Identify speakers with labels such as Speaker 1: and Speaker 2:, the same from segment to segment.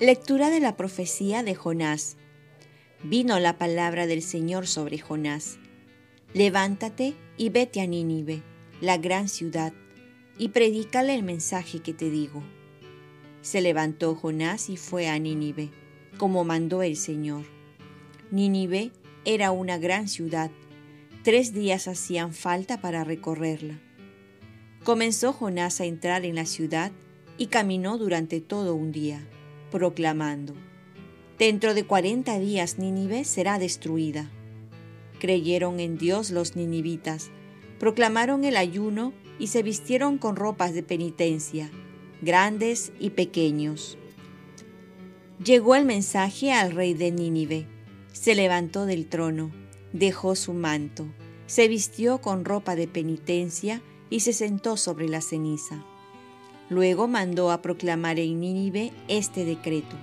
Speaker 1: Lectura de la profecía de Jonás. Vino la palabra del Señor sobre Jonás. Levántate y vete a Nínive, la gran ciudad, y predícale el mensaje que te digo. Se levantó Jonás y fue a Nínive, como mandó el Señor. Nínive era una gran ciudad. Tres días hacían falta para recorrerla. Comenzó Jonás a entrar en la ciudad y caminó durante todo un día, proclamando, Dentro de cuarenta días Nínive será destruida. Creyeron en Dios los ninivitas, proclamaron el ayuno y se vistieron con ropas de penitencia, grandes y pequeños. Llegó el mensaje al rey de Nínive se levantó del trono, dejó su manto, se vistió con ropa de penitencia y se sentó sobre la ceniza. Luego mandó a proclamar en Nínive este decreto.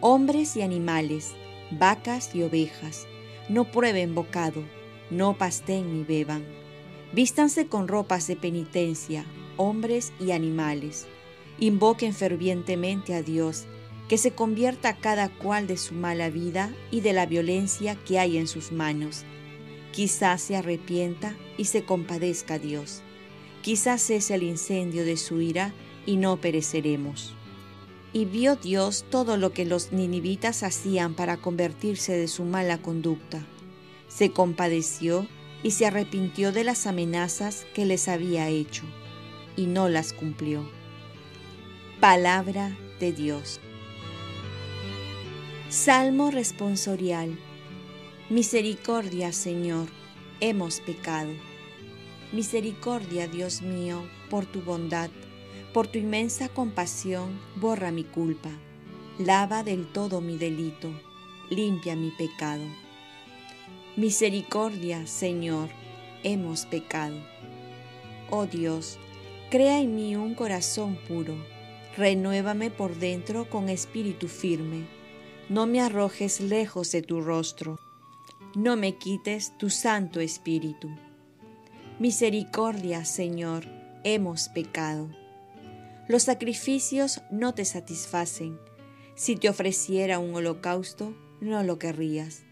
Speaker 1: Hombres y animales, vacas y ovejas, no prueben bocado, no pasten ni beban. Vístanse con ropas de penitencia, hombres y animales. Invoquen fervientemente a Dios que se convierta cada cual de su mala vida y de la violencia que hay en sus manos. Quizás se arrepienta y se compadezca Dios. Quizás cese el incendio de su ira y no pereceremos. Y vio Dios todo lo que los ninivitas hacían para convertirse de su mala conducta. Se compadeció y se arrepintió de las amenazas que les había hecho, y no las cumplió. Palabra de Dios. Salmo responsorial. Misericordia, Señor, hemos pecado. Misericordia, Dios mío, por tu bondad, por tu inmensa compasión, borra mi culpa. Lava del todo mi delito, limpia mi pecado. Misericordia, Señor, hemos pecado. Oh Dios, crea en mí un corazón puro, renuévame por dentro con espíritu firme no me arrojes lejos de tu rostro, no me quites tu Santo Espíritu. Misericordia, Señor, hemos pecado. Los sacrificios no te satisfacen. Si te ofreciera un holocausto, no lo querrías.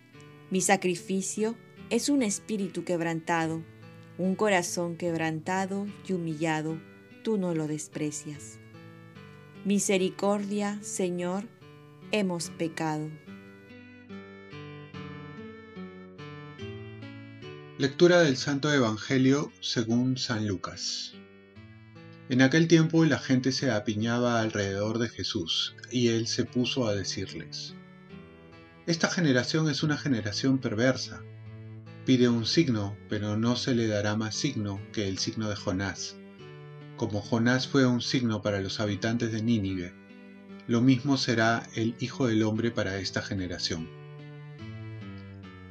Speaker 1: Mi sacrificio es un espíritu quebrantado, un corazón quebrantado y humillado, tú no lo desprecias. Misericordia, Señor, hemos pecado.
Speaker 2: Lectura del Santo Evangelio según San Lucas. En aquel tiempo la gente se apiñaba alrededor de Jesús, y él se puso a decirles, Esta generación es una generación perversa. Pide un signo, pero no se le dará más signo que el signo de Jonás. Como Jonás fue un signo para los habitantes de Nínive, lo mismo será el Hijo del Hombre para esta generación.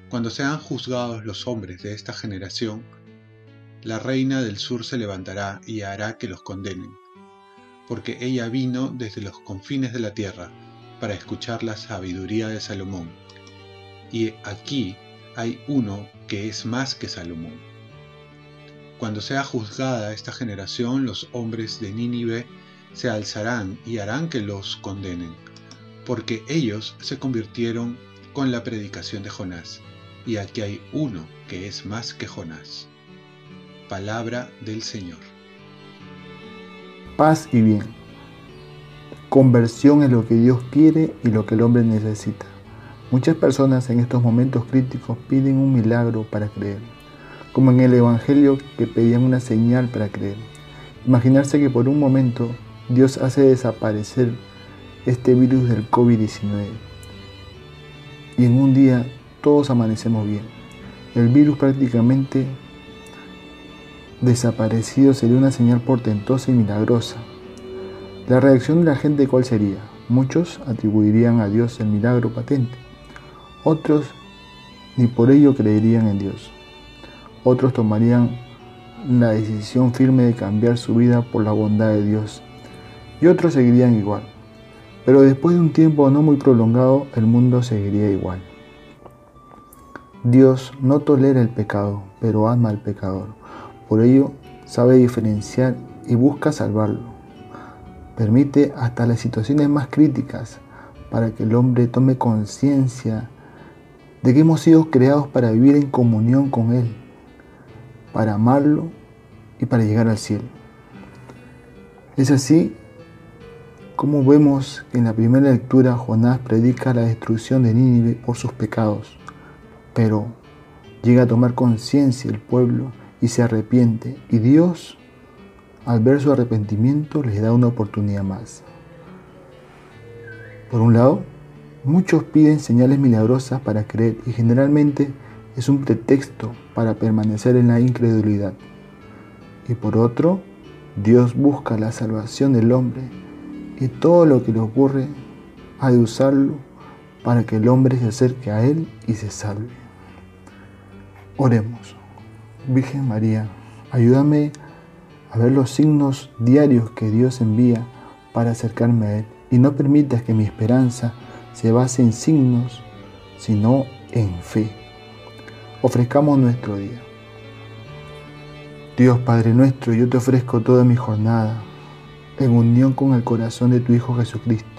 Speaker 2: Cuando sean juzgados los hombres de esta generación, la reina del sur se levantará y hará que los condenen, porque ella vino desde los confines de la tierra para escuchar la sabiduría de Salomón. Y aquí hay uno que es más que Salomón. Cuando sea juzgada esta generación, los hombres de Nínive se alzarán y harán que los condenen, porque ellos se convirtieron con la predicación de Jonás, y aquí hay uno que es más que Jonás. Palabra del Señor.
Speaker 3: Paz y bien. Conversión es lo que Dios quiere y lo que el hombre necesita. Muchas personas en estos momentos críticos piden un milagro para creer, como en el Evangelio que pedían una señal para creer. Imaginarse que por un momento Dios hace desaparecer este virus del COVID-19. Y en un día todos amanecemos bien. El virus prácticamente desaparecido sería una señal portentosa y milagrosa. La reacción de la gente cuál sería? Muchos atribuirían a Dios el milagro patente. Otros ni por ello creerían en Dios. Otros tomarían la decisión firme de cambiar su vida por la bondad de Dios y otros seguirían igual. Pero después de un tiempo no muy prolongado, el mundo seguiría igual. Dios no tolera el pecado, pero ama al pecador. Por ello, sabe diferenciar y busca salvarlo. Permite hasta las situaciones más críticas para que el hombre tome conciencia de que hemos sido creados para vivir en comunión con Él, para amarlo y para llegar al cielo. Es así como vemos que en la primera lectura Jonás predica la destrucción de Nínive por sus pecados, pero llega a tomar conciencia el pueblo y se arrepiente, y Dios, al ver su arrepentimiento, les da una oportunidad más. Por un lado, muchos piden señales milagrosas para creer y generalmente es un pretexto para permanecer en la incredulidad. Y por otro, Dios busca la salvación del hombre y todo lo que le ocurre ha de usarlo para que el hombre se acerque a Él y se salve. Oremos. Virgen María, ayúdame a ver los signos diarios que Dios envía para acercarme a Él y no permitas que mi esperanza se base en signos, sino en fe. Ofrezcamos nuestro día. Dios Padre nuestro, yo te ofrezco toda mi jornada en unión con el corazón de tu Hijo Jesucristo,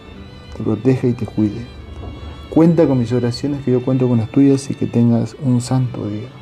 Speaker 3: te proteja y te cuide. Cuenta con mis oraciones, que yo cuento con las tuyas y que tengas un santo día.